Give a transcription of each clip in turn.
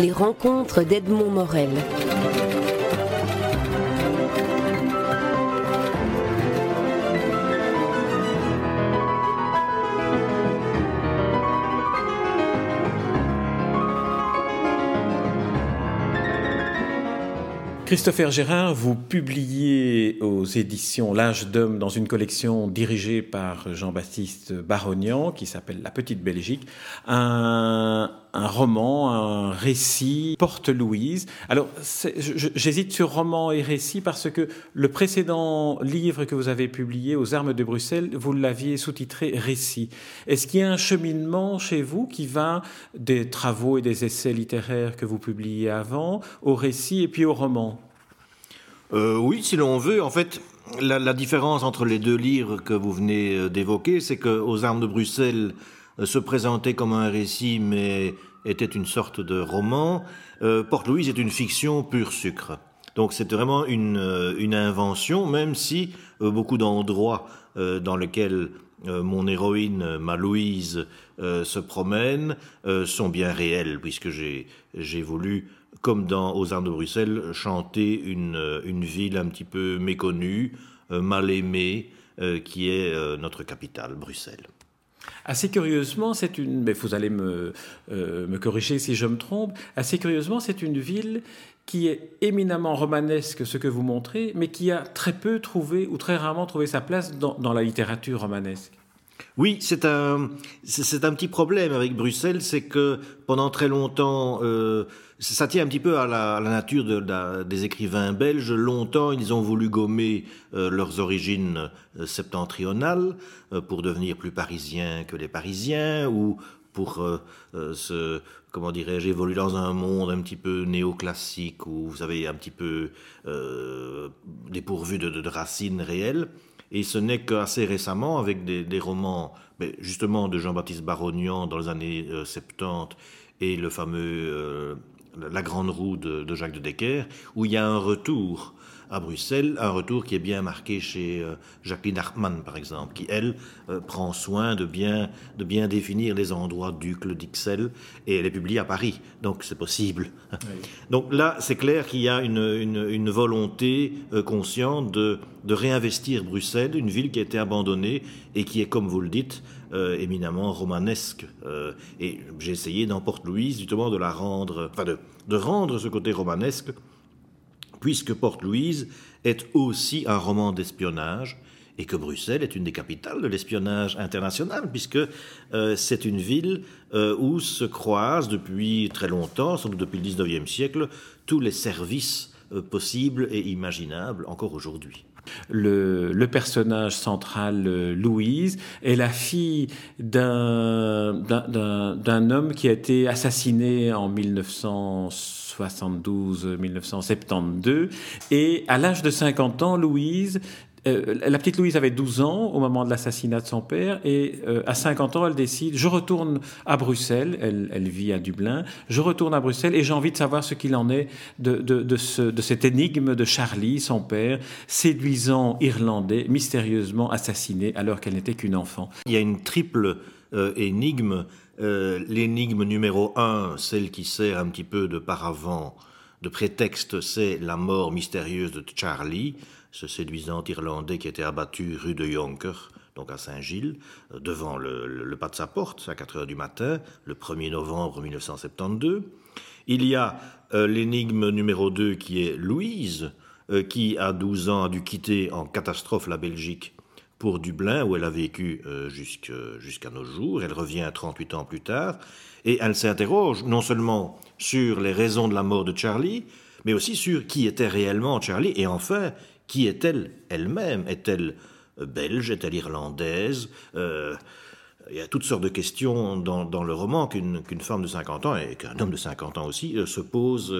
Les rencontres d'Edmond Morel. Christopher Gérard, vous publiez aux éditions L'âge d'homme dans une collection dirigée par Jean-Baptiste Barognan qui s'appelle La Petite Belgique, un, roman, un récit, Porte Louise. Alors, j'hésite sur roman et récit parce que le précédent livre que vous avez publié, Aux armes de Bruxelles, vous l'aviez sous-titré Récit. Est-ce qu'il y a un cheminement chez vous qui va des travaux et des essais littéraires que vous publiez avant, au récit et puis au roman? Euh, oui, si l'on veut. En fait, la, différence entre les deux livres que vous venez euh, d'évoquer, c'est que Aux armes de Bruxelles se présentait comme un récit, mais était une sorte de roman. Porte-Louise est une fiction pure sucre. Donc c'est vraiment une, une, invention, même si beaucoup d'endroits dans lesquels mon héroïne, ma Louise, se promène, sont bien réels, puisque j'ai voulu comme dans Aux de Bruxelles, chanter une, euh, une ville un petit peu méconnue, euh, mal aimée, euh, qui est notre capitale, Bruxelles. Assez curieusement, c'est une. Mais vous allez me, me corriger si je me trompe. Assez curieusement, c'est une ville qui est éminemment romanesque, ce que vous montrez, mais qui a très peu trouvé ou très rarement trouvé sa place dans, dans la littérature romanesque. Oui, c'est un, c'est un petit problème avec Bruxelles, c'est que pendant très longtemps, euh, ça tient un petit peu à la, nature des écrivains belges. Longtemps, ils ont voulu gommer euh, leurs origines euh, septentrionales pour devenir plus parisiens que les Parisiens, ou pour se, comment dirais-je, évoluer dans un monde un petit peu néoclassique, où vous savez, un petit peu dépourvu de racines réelles. Et ce n'est qu'assez récemment, avec des, romans justement de Jean-Baptiste Barognan dans les années 70 euh, et le fameux euh, La Grande Roue de, Jacques de Decker, où il y a un retour à Bruxelles, un retour qui est bien marqué chez euh, Jacqueline Hartmann, par exemple, qui, elle, euh, prend soin de bien, de bien définir les endroits d'Ucle, d'Ixelles, et elle est publiée à Paris, donc c'est possible. Donc là, c'est clair qu'il y a une, une, volonté euh, consciente de, de réinvestir Bruxelles, une ville qui a été abandonnée et qui est, comme vous le dites, éminemment romanesque. et j'ai essayé dans Porte-Louise, justement, de la rendre, enfin, de, de rendre ce côté romanesque puisque Port-Louise est aussi un roman d'espionnage et que Bruxelles est une des capitales de l'espionnage international, puisque euh, c'est une ville euh, où se croisent depuis très longtemps, sans doute depuis le XIXe siècle, tous les services euh, possibles et imaginables encore aujourd'hui. Le, personnage central, Louise, est la fille d'un homme qui a été assassiné en 1900 1972 Et à l'âge de 50 ans, Louise euh, la petite Louise avait 12 ans au moment de l'assassinat de son père et euh, à 50 ans, elle décide, je retourne à Bruxelles, elle, vit à Dublin, je retourne à Bruxelles et j'ai envie de savoir ce qu'il en est de, de, ce, de cette énigme de Charlie, son père, séduisant irlandais, mystérieusement assassiné alors qu'elle n'était qu'une enfant. Il y a une triple euh, énigme. L'énigme numéro un, celle qui sert un petit peu de paravent, de prétexte, c'est la mort mystérieuse de Charlie, ce séduisant Irlandais qui était abattu rue de Jonker, donc à Saint-Gilles, euh, devant le, pas de sa porte, à 4 heures du matin, le 1er novembre 1972. Il y a euh, l'énigme numéro 2 qui est Louise, qui à 12 ans a dû quitter en catastrophe la Belgique pour Dublin, où elle a vécu euh, jusqu'à nos jours. Elle revient 38 ans plus tard, et elle s'interroge non seulement sur les raisons de la mort de Charlie, mais aussi sur qui était réellement Charlie, et enfin, qui est-elle elle-même? Est-elle euh, belge? Est-elle irlandaise? Euh, il y a toutes sortes de questions dans, le roman qu'une femme de 50 ans, et qu'un homme de 50 ans aussi, se pose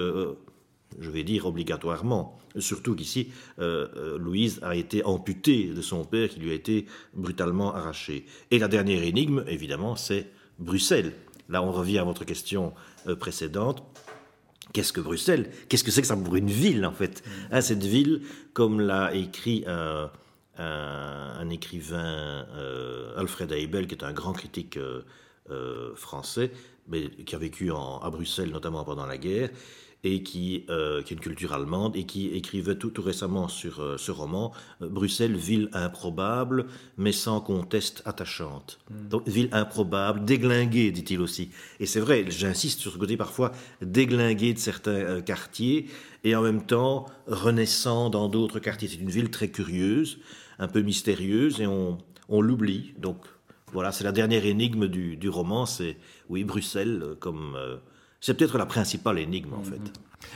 je vais dire obligatoirement. Surtout qu'ici, euh, euh, Louise a été amputée de son père qui lui a été brutalement arraché. Et la dernière énigme, évidemment, c'est Bruxelles. Là, on revient à votre question euh, précédente. Qu'est-ce que Bruxelles? Qu'est-ce que c'est que ça pour une ville, en fait? Mm. hein, Cette ville, comme l'a écrit un, un, écrivain, Alfred Heibel, qui est un grand critique français, mais qui a vécu à Bruxelles notamment pendant la guerre, et qui, euh, qui, est une culture allemande et qui écrivait tout, tout récemment sur euh, ce roman euh, Bruxelles, ville improbable, mais sans conteste attachante. Hmm. Donc, ville improbable, déglinguée, dit-il aussi. Et c'est vrai, j'insiste sur ce côté parfois déglingué de certains quartiers et en même temps renaissant dans d'autres quartiers. C'est une ville très curieuse, un peu mystérieuse et on, on l'oublie. Donc, voilà, c'est la dernière énigme du, du roman, c'est, oui, Bruxelles comme c'est peut-être la principale énigme, en fait.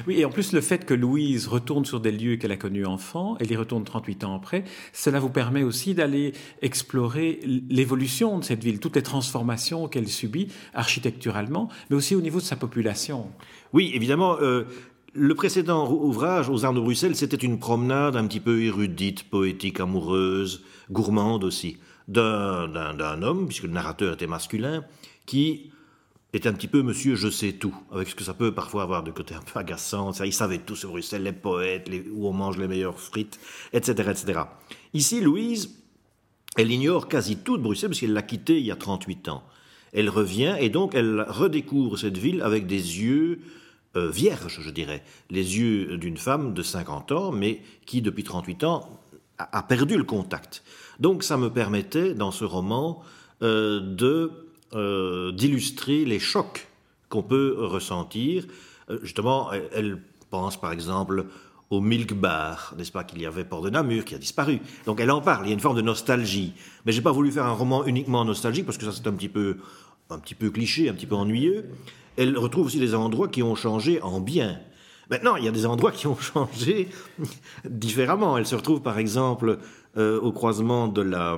Oui, et en plus, le fait que Louise retourne sur des lieux qu'elle a connus enfant, elle y retourne 38 ans après, cela vous permet aussi d'aller explorer l'évolution de cette ville, toutes les transformations qu'elle subit architecturalement, mais aussi au niveau de sa population. Oui, évidemment. Euh, le précédent ouvrage, Aux Arts de Bruxelles, c'était une promenade un petit peu érudite, poétique, amoureuse, gourmande aussi, d'un homme, puisque le narrateur était masculin, qui est un petit peu monsieur je sais tout, avec ce que ça peut parfois avoir de côté un peu agaçant. Il savait tout sur Bruxelles, les poètes, où on mange les meilleures frites, etc., etc. Ici, Louise, elle ignore quasi tout de Bruxelles parce qu'elle l'a quittée il y a 38 ans. Elle revient et donc elle redécouvre cette ville avec des yeux euh, vierges, je dirais. Les yeux d'une femme de 50 ans, mais qui, depuis 38 ans, a, perdu le contact. Donc ça me permettait, dans ce roman, euh, de euh, d'illustrer les chocs qu'on peut ressentir. Euh, justement, elle, pense par exemple au Milk Bar, n'est-ce pas, qu'il y avait Port de Namur, qui a disparu. Donc elle en parle, il y a une forme de nostalgie. Mais j'ai pas voulu faire un roman uniquement nostalgique, parce que ça c'est un petit peu, un petit peu cliché, un petit peu ennuyeux. Elle retrouve aussi des endroits qui ont changé en bien. Maintenant, il y a des endroits qui ont changé différemment. Elle se retrouve par exemple euh, au croisement de la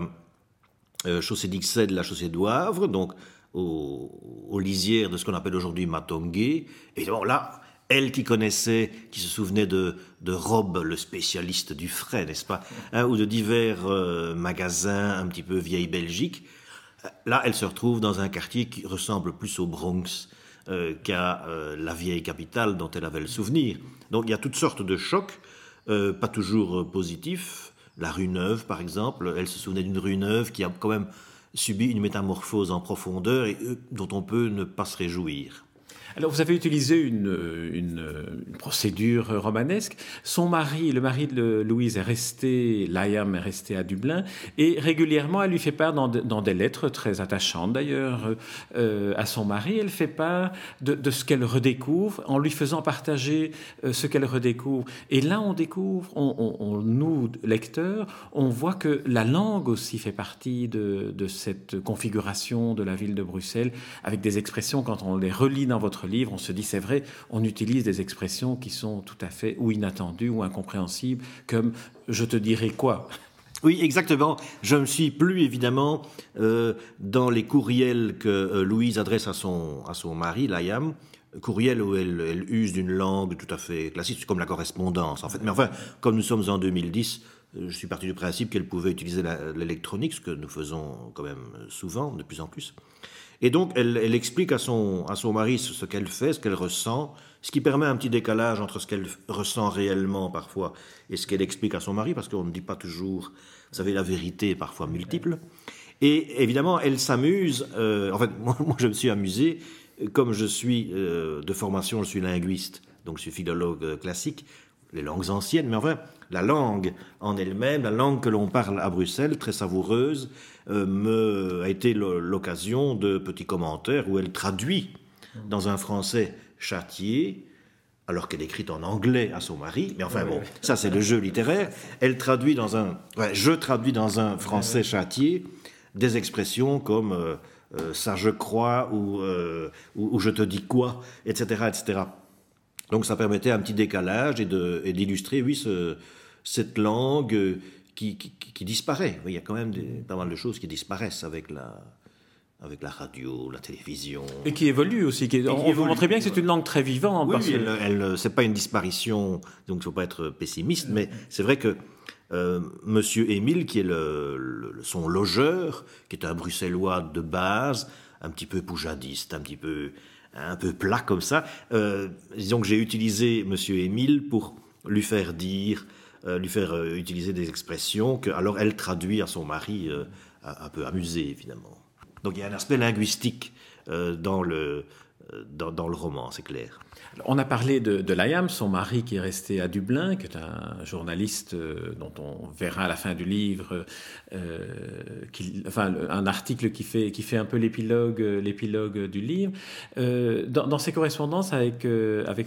euh, chaussée d'Ixelles, la chaussée d'Ouavre, donc aux, lisières de ce qu'on appelle aujourd'hui Matongué. Et bon, là, elle qui connaissait, qui se souvenait de, Rob, le spécialiste du frais, n'est-ce pas, hein, ou de divers euh, magasins un petit peu vieille Belgique, euh, là, elle se retrouve dans un quartier qui ressemble plus au Bronx qu'à la vieille capitale dont elle avait le souvenir. Donc il y a toutes sortes de chocs, pas toujours positifs, la rue Neuve, par exemple, elle se souvenait d'une rue Neuve qui a quand même subi une métamorphose en profondeur et euh, dont on peut ne pas se réjouir. Alors, vous avez utilisé une, procédure romanesque. Son mari, le mari de Louise, est resté, Liam est resté à Dublin, et régulièrement, elle lui fait part, dans, des lettres très attachantes d'ailleurs, euh, à son mari, elle fait part de, ce qu'elle redécouvre, en lui faisant partager euh, ce qu'elle redécouvre. Et là, on découvre, on, nous, lecteurs, on voit que la langue aussi fait partie de, de cette configuration de la ville de Bruxelles, avec des expressions, quand on les relit dans votre livre, on se dit, c'est vrai, on utilise des expressions qui sont tout à fait ou inattendues ou incompréhensibles, comme je te dirai quoi. Oui, exactement. Je me suis plus évidemment euh, dans les courriels que euh, Louise adresse à son, à son mari, Layam, courriel où elle, use d'une langue tout à fait classique, comme la correspondance en fait. Mais enfin, comme nous sommes en 2010, euh, je suis parti du principe qu'elle pouvait utiliser l'électronique, ce que nous faisons quand même souvent, de plus en plus. Et donc, elle, explique à son, à son mari ce, qu'elle fait, ce qu'elle ressent, ce qui permet un petit décalage entre ce qu'elle ressent réellement parfois et ce qu'elle explique à son mari, parce qu'on ne dit pas toujours, vous savez, la vérité parfois multiple. Et évidemment, elle s'amuse, euh, en fait, moi, je me suis amusé, comme je suis euh, de formation, je suis linguiste, donc je suis philologue euh, classique, les langues anciennes, mais enfin, la langue en elle-même, la langue que l'on parle à Bruxelles, très savoureuse, euh, me, a été l'occasion de petits commentaires où elle traduit dans un français châtié, alors qu'elle écrit en anglais à son mari, mais enfin bon, ça c'est le jeu littéraire, elle traduit dans un, je traduis dans un français châtié des expressions comme euh, euh, ça je crois ou, ou, je te dis quoi, etc., etc. Donc ça permettait un petit décalage et d'illustrer, oui, ce, cette langue qui, qui, disparaît. Il y a quand même pas mal de choses qui disparaissent avec la, avec la radio, la télévision. Et qui évolue aussi. Qui on vous montre bien que c'est une langue très vivante. Oui, elle, elle c'est pas une disparition, donc il ne faut pas être pessimiste, mais c'est vrai que euh, Monsieur Émile, qui est le, son logeur, qui est un bruxellois de base, un petit peu poujadiste, un petit peu un peu plat comme ça. Euh, disons que j'ai utilisé Monsieur Émile pour lui faire dire, euh, lui faire euh, utiliser des expressions que alors elle traduit à son mari, un peu amusé évidemment. Donc il y a un aspect linguistique dans, le, dans, le roman, c'est clair. On a parlé de, de Layam, son mari qui est resté à Dublin, qui est un journaliste euh, dont on verra à la fin du livre, euh, un article qui fait, un peu l'épilogue, l'épilogue du livre. Euh, dans, ses correspondances avec,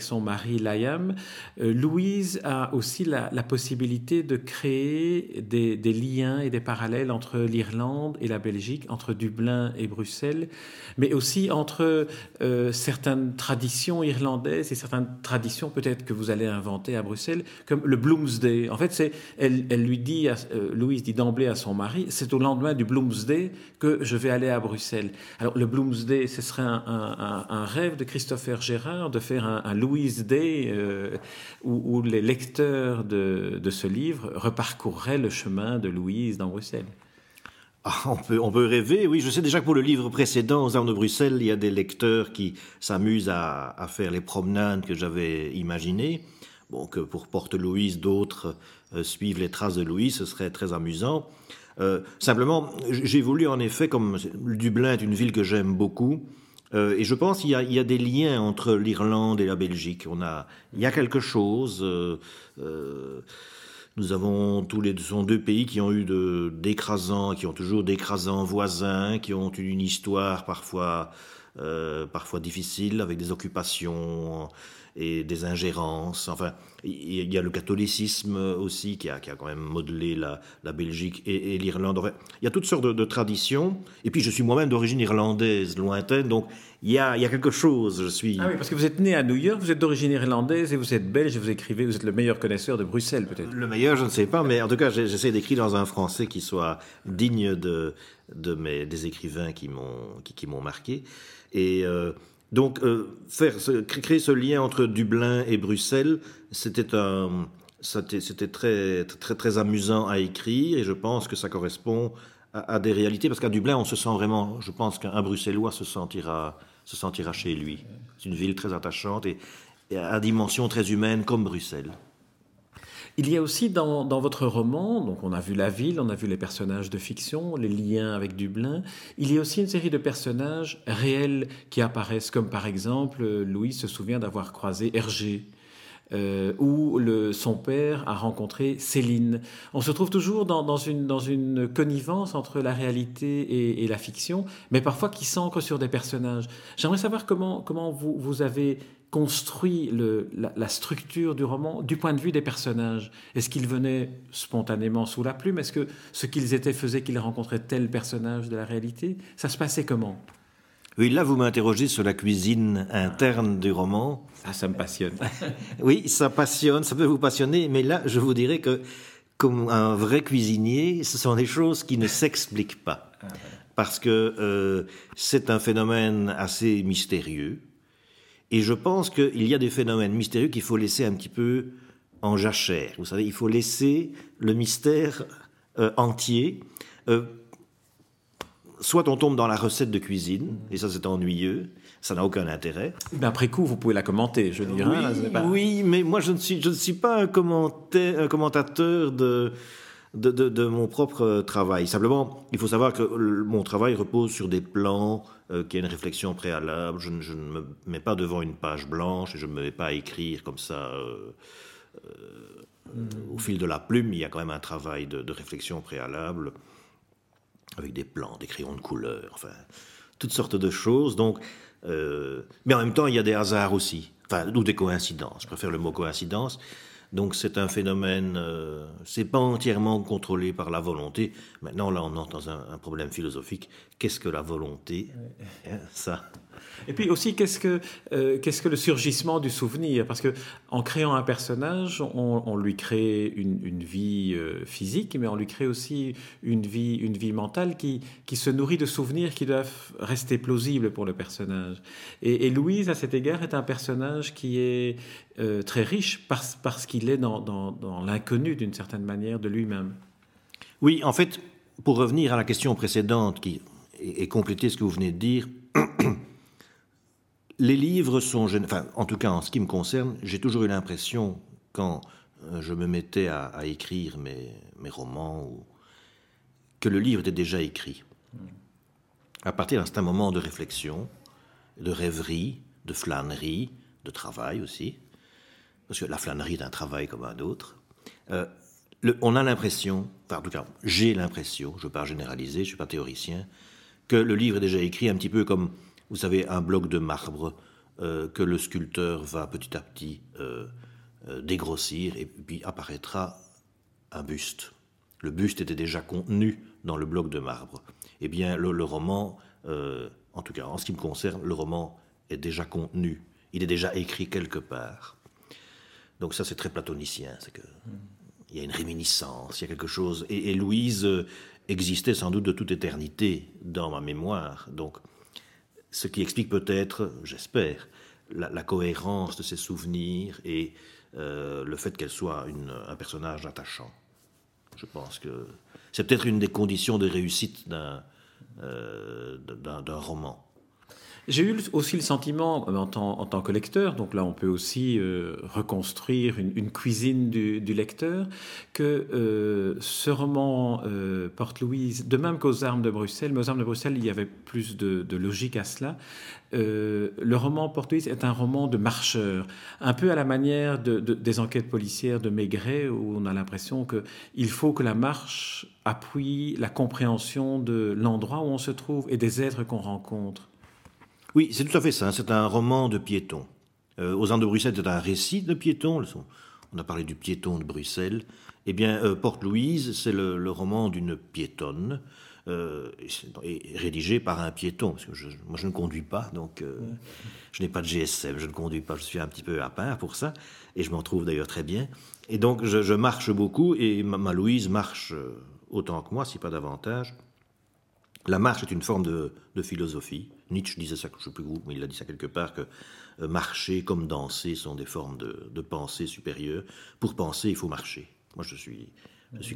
son mari Layam, Louise a aussi la, possibilité de créer des, liens et des parallèles entre l'Irlande et la Belgique, entre Dublin et Bruxelles, mais aussi entre certaines traditions irlandaises et certaines traditions peut-être que vous allez inventer à Bruxelles, comme le Bloomsday. En fait, elle, lui dit, euh, Louise dit d'emblée à son mari, c'est au lendemain du Bloomsday que je vais aller à Bruxelles. Alors le Bloomsday, ce serait un, rêve de Christopher Gérard de faire un, Louise Day euh, où, où, les lecteurs de, de ce livre reparcourraient le chemin de Louise dans Bruxelles. On, peut, rêver, oui. Je sais déjà que pour le livre précédent, aux armes de Bruxelles, il y a des lecteurs qui s'amusent à, faire les promenades que j'avais imaginées. Bon, que pour Porte-Louise, d'autres euh, suivent les traces de Louise, ce serait très amusant. Euh, simplement, j'ai voulu en effet, comme Dublin est une ville que j'aime beaucoup, euh, et je pense qu'il y, y, a des liens entre l'Irlande et la Belgique. On a, il y a quelque chose. Nous avons tous les sont deux pays qui ont eu d'écrasants, qui ont toujours d'écrasants voisins, qui ont une histoire euh, parfois difficile avec des occupations et des ingérences. Enfin, il y a le catholicisme aussi qui a, qui a quand même modelé la, la Belgique et, et l'Irlande. il y a toutes sortes de, de, traditions. Et puis, je suis moi-même d'origine irlandaise lointaine, donc il y, a, il y a quelque chose. Je suis. Ah oui, parce que vous êtes né à New York, vous êtes d'origine irlandaise et vous êtes belge et vous écrivez, vous êtes le meilleur connaisseur de Bruxelles, peut-être. Le meilleur, je ne sais pas, mais en tout cas, j'essaie d'écrire dans un français qui soit digne de, de mes, des écrivains qui m'ont qui, qui m'ont marqué. Et euh, donc, euh, créer ce lien entre Dublin et Bruxelles, c'était très amusant à écrire et je pense que ça correspond à, des réalités parce qu'à Dublin, on se sent vraiment, je pense qu'un Bruxellois se sentira, se sentira chez lui. C'est une ville très attachante et, et à dimension très humaine comme Bruxelles. Il y a aussi dans, votre roman, donc on a vu la ville, on a vu les personnages de fiction, les liens avec Dublin, il y a aussi une série de personnages réels qui apparaissent, comme par exemple, Louis se souvient d'avoir croisé Hergé. Euh, où le, son père a rencontré Céline. On se trouve toujours dans, une, connivence entre la réalité et, la fiction, mais parfois qui s'ancre sur des personnages. J'aimerais savoir comment, vous, avez construit le, la, structure du roman du point de vue des personnages Est-ce qu'ils venaient spontanément sous la plume? Est-ce que ce qu'ils étaient faisait qu'ils rencontraient tel personnage de la réalité? Ça se passait comment? Oui, là vous m'interrogez sur la cuisine interne du roman. Ah, ça me passionne. oui, ça passionne, ça peut vous passionner, mais là je vous dirais que comme un vrai cuisinier, ce sont des choses qui ne s'expliquent pas. Ah, Parce que euh, c'est un phénomène assez mystérieux et je pense qu'il y a des phénomènes mystérieux qu'il faut laisser un petit peu en jachère. Vous savez, il faut laisser le mystère euh, entier. Euh, soit on tombe dans la recette de cuisine, et ça c'est ennuyeux, ça n'a aucun intérêt. Mais après coup, vous pouvez la commenter, je dirais. Oui, oui mais moi je ne suis, je ne suis pas un, un commentateur de, de, de, de, mon propre travail. Simplement, il faut savoir que mon travail repose sur des plans, euh, qu'il y a une réflexion préalable. Je, je, ne me mets pas devant une page blanche et je ne me mets pas à écrire comme ça euh, euh, au fil de la plume. Il y a quand même un travail de, de réflexion préalable avec des plans, des crayons de couleur, enfin, toutes sortes de choses. Donc, euh, mais en même temps, il y a des hasards aussi, enfin, ou des coïncidences. Je préfère le mot coïncidence. Donc c'est un phénomène, euh, c'est pas entièrement contrôlé par la volonté. Maintenant là on entre dans un, un problème philosophique. Qu'est-ce que la volonté? Hein, Ça. Et puis aussi, qu'est-ce que, euh, qu'est-ce que le surgissement du souvenir? Parce que en créant un personnage, on, lui crée une, vie euh, physique, mais on lui crée aussi une vie, une vie mentale qui, qui se nourrit de souvenirs qui doivent rester plausibles pour le personnage. Et, Louise, à cet égard, est un personnage qui est euh, très riche parce, parce qu'il est dans l'inconnu, d'une certaine manière, de lui-même. Oui, en fait, pour revenir à la question précédente qui et, et compléter ce que vous venez de dire, les livres sont, enfin, en tout cas en ce qui me concerne, j'ai toujours eu l'impression quand euh, je me mettais à, écrire mes, romans que le livre était déjà écrit. À partir d'un moment de réflexion, de rêverie, de flânerie, de travail aussi, parce que la flânerie est un travail comme un autre. Euh, on a l'impression, enfin en tout cas j'ai l'impression, je ne veux pas généraliser, je ne suis pas théoricien, que le livre est déjà écrit un petit peu comme, vous savez, un bloc de marbre euh, que le sculpteur va petit à petit euh, dégrossir et puis apparaîtra un buste. Le buste était déjà contenu dans le bloc de marbre. Eh bien, le, roman, en tout cas en ce qui me concerne, le roman est déjà contenu, il est déjà écrit quelque part. Donc ça, c'est très platonicien, c'est que il y a une réminiscence, il y a quelque chose. Et, Louise euh, existait sans doute de toute éternité dans ma mémoire. Donc, ce qui explique peut-être, j'espère, la, cohérence de ses souvenirs et euh, le fait qu'elle soit un personnage attachant. Je pense que c'est peut-être une des conditions de réussite d'un euh, roman. J'ai eu aussi le sentiment, euh, en tant, que lecteur, donc là on peut aussi euh, reconstruire une, cuisine du, lecteur, que euh, ce roman euh, Porte-Louise, de même qu'aux armes de Bruxelles, mais aux armes de Bruxelles il y avait plus de, logique à cela, le roman Porte-Louise est un roman de marcheur, un peu à la manière de, de, des enquêtes policières de Maigret, où on a l'impression qu'il faut que la marche appuie la compréhension de l'endroit où on se trouve et des êtres qu'on rencontre. Oui, c'est tout à fait ça. C'est un roman de piéton. Euh, aux Andes de Bruxelles, c'est un récit de piéton. On a parlé du piéton de Bruxelles. Eh bien, euh, Porte-Louise, c'est le, roman d'une piétonne, euh, et, rédigé par un piéton. Que moi, je ne conduis pas, donc je n'ai pas de GSM, je ne conduis pas, je suis un petit peu à part pour ça, et je m'en trouve d'ailleurs très bien. Et donc, je, marche beaucoup, et ma Louise marche autant que moi, si pas davantage. La marche est une forme de, philosophie. Nietzsche disait ça, je ne sais plus où, mais il a dit ça quelque part, que euh, marcher comme danser sont des formes de, pensée supérieure. Pour penser, il faut marcher. Moi, je suis,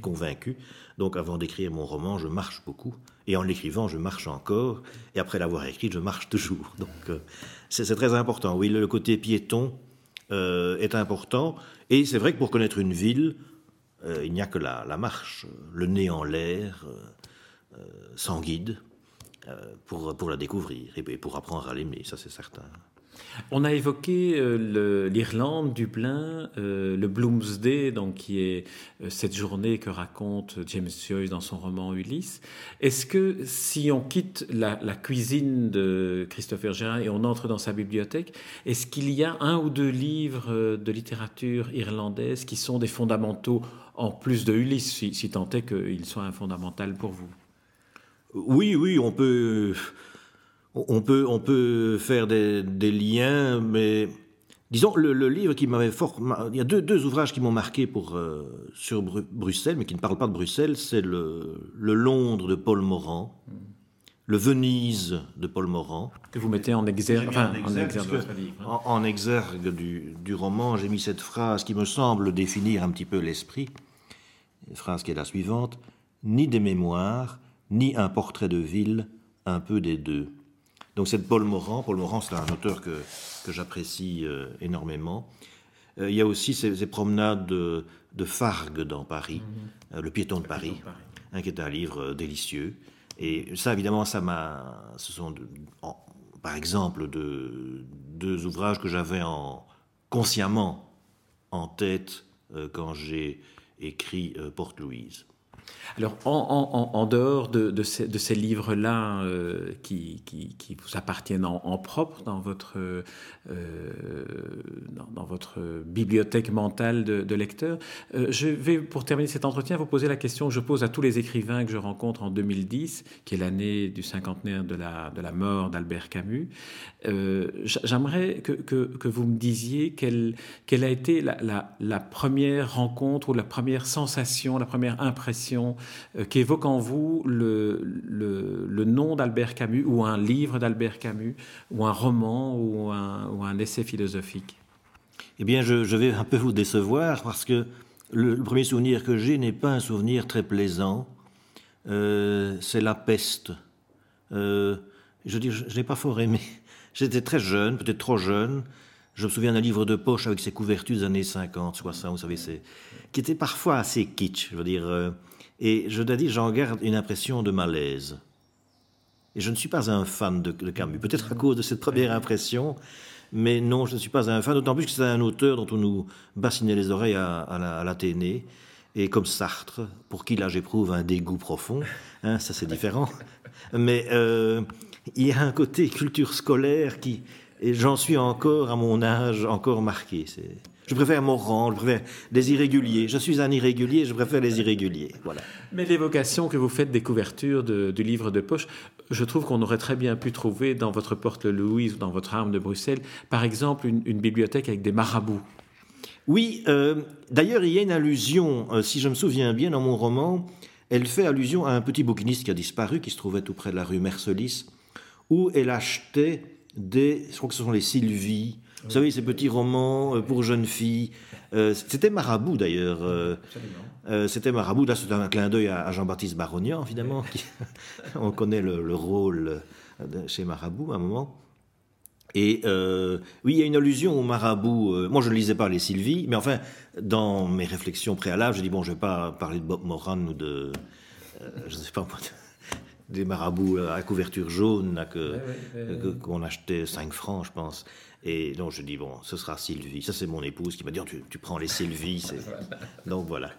convaincu. Donc, avant d'écrire mon roman, je marche beaucoup. Et en l'écrivant, je marche encore. Et après l'avoir écrit, je marche toujours. Donc, euh, c'est très important. Oui, le côté piéton euh, est important. Et c'est vrai que pour connaître une ville, il n'y a que la, la, marche, le nez en l'air sans guide pour, pour la découvrir et pour apprendre à l'aimer, ça c'est certain. On a évoqué euh, l'Irlande, Dublin, euh, le Bloomsday, donc qui est cette journée que raconte James Joyce dans son roman Ulysse. Est-ce que si on quitte la, cuisine de Christopher Gérard et on entre dans sa bibliothèque, est-ce qu'il y a un ou deux livres de littérature irlandaise qui sont des fondamentaux en plus de Ulysse, si, si tant est qu'ils soient un fondamental pour vous? Oui, oui, on peut, on peut, on peut faire des, liens, mais disons le, livre qui m'avait fort, il y a deux, deux ouvrages qui m'ont marqué pour euh, sur Bruxelles, mais qui ne parlent pas de Bruxelles, c'est le, le, Londres de Paul Morand. Le Venise de Paul Morand. Que vous mettez en exergue, enfin, en exergue, en exergue, du, du, roman, j'ai mis cette phrase qui me semble définir un petit peu l'esprit. Une phrase qui est la suivante Ni des mémoires, ni un portrait de ville, un peu des deux. Donc c'est Paul Morand. Paul Morand, c'est un auteur que, que j'apprécie euh, énormément. Euh, il y a aussi ces, promenades de, de, Fargue dans Paris, mhm. euh, Le piéton de Paris, hein, qui est un livre délicieux. Et ça, évidemment, ça m'a. Ce sont, par exemple, de, deux ouvrages que j'avais en, consciemment en tête quand j'ai écrit Porte-Louise. Alors, en, dehors de, ces, livres-là euh, qui, vous appartiennent en, propre dans votre, euh, dans, votre bibliothèque mentale de, lecteur, euh, je vais, pour terminer cet entretien, vous poser la question que je pose à tous les écrivains que je rencontre en 2010, qui est l'année du cinquantenaire de la, de mort d'Albert Camus. J'aimerais que, vous me disiez quelle, a été la première rencontre ou la première sensation, la première impression euh, qui évoque en vous le, nom d'Albert Camus ou un livre d'Albert Camus ou un roman ou un, essai philosophique? Eh bien, je, vais un peu vous décevoir parce que le, premier souvenir que j'ai n'est pas un souvenir très plaisant. Euh, c'est la peste. Euh, je dis, je, n'ai pas fort aimé. J'étais très jeune, peut-être trop jeune. Je me souviens d'un livre de poche avec ses couvertures des années 50, 60, vous savez, qui était parfois assez kitsch. Je veux dire, et je dois dire, j'en garde une impression de malaise. Et je ne suis pas un fan de, Camus, peut-être à cause de cette première impression, mais non, je ne suis pas un fan, d'autant plus que c'est un auteur dont on nous bassinait les oreilles à, l'Athénée, et comme Sartre, pour qui là j'éprouve un dégoût profond, hein, ça c'est différent, mais euh, il y a un côté culture scolaire qui, et j'en suis encore à mon âge, encore marqué. Je préfère mon rang, je préfère des irréguliers. Je suis un irrégulier, je préfère les irréguliers. Voilà. Mais l'évocation que vous faites des couvertures du livre de poche, je trouve qu'on aurait très bien pu trouver dans votre porte Louise ou dans votre arme de Bruxelles, par exemple, une, bibliothèque avec des marabouts. Oui, euh, d'ailleurs, il y a une allusion, euh, si je me souviens bien, dans mon roman, elle fait allusion à un petit bouquiniste qui a disparu, qui se trouvait tout près de la rue Mercelis, où elle achetait des, je crois que ce sont les Sylvie, vous savez, ces petits romans euh, pour jeunes filles. Euh, c'était Marabout d'ailleurs. Euh, c'était Marabout. Là, c'est un clin d'œil à, Jean-Baptiste Barognan, évidemment. on connaît le, rôle chez Marabout à un moment. Et oui, il y a une allusion au marabout. moi, je ne lisais pas les Sylvie, mais enfin, dans mes réflexions préalables, j'ai dit bon, je ne vais pas parler de Bob Moran ou de, je ne sais pas, des marabouts à couverture jaune qu'on achetait 5 francs, je pense. Et donc je dis, bon, ce sera Sylvie. Ça, c'est mon épouse qui m'a dit, oh, tu, tu, prends les Sylvie. donc voilà.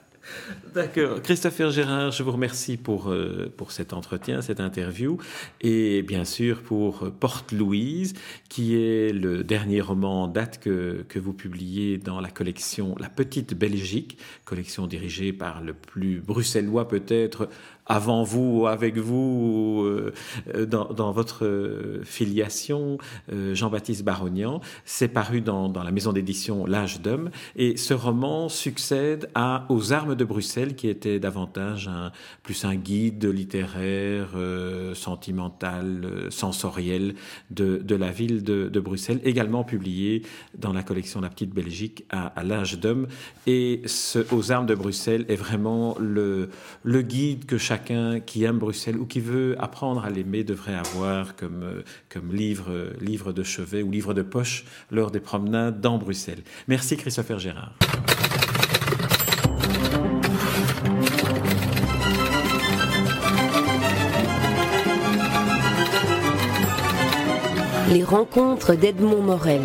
D'accord. Christopher Gérard, je vous remercie pour, euh, pour cet entretien, cette interview, et bien sûr pour Porte Louise, qui est le dernier roman en date que, que vous publiez dans la collection La Petite Belgique, collection dirigée par le plus bruxellois peut-être avant vous, avec vous, euh, dans, votre filiation, euh, Jean-Baptiste Barognan. C'est paru dans, la maison d'édition L'âge d'homme. Et ce roman succède à Aux armes de Bruxelles, qui était davantage plus un guide littéraire, euh, sentimental, sensoriel de, la ville de, Bruxelles, également publié dans la collection La Petite Belgique à, à l'âge d'homme. Et Aux armes de Bruxelles est vraiment le, guide que chacun qui aime Bruxelles ou qui veut apprendre à l'aimer devrait avoir comme, euh, comme livre, livre de chevet ou livre de poche lors des promenades dans Bruxelles. Merci Christopher Gérard. Les rencontres d'Edmond Morel.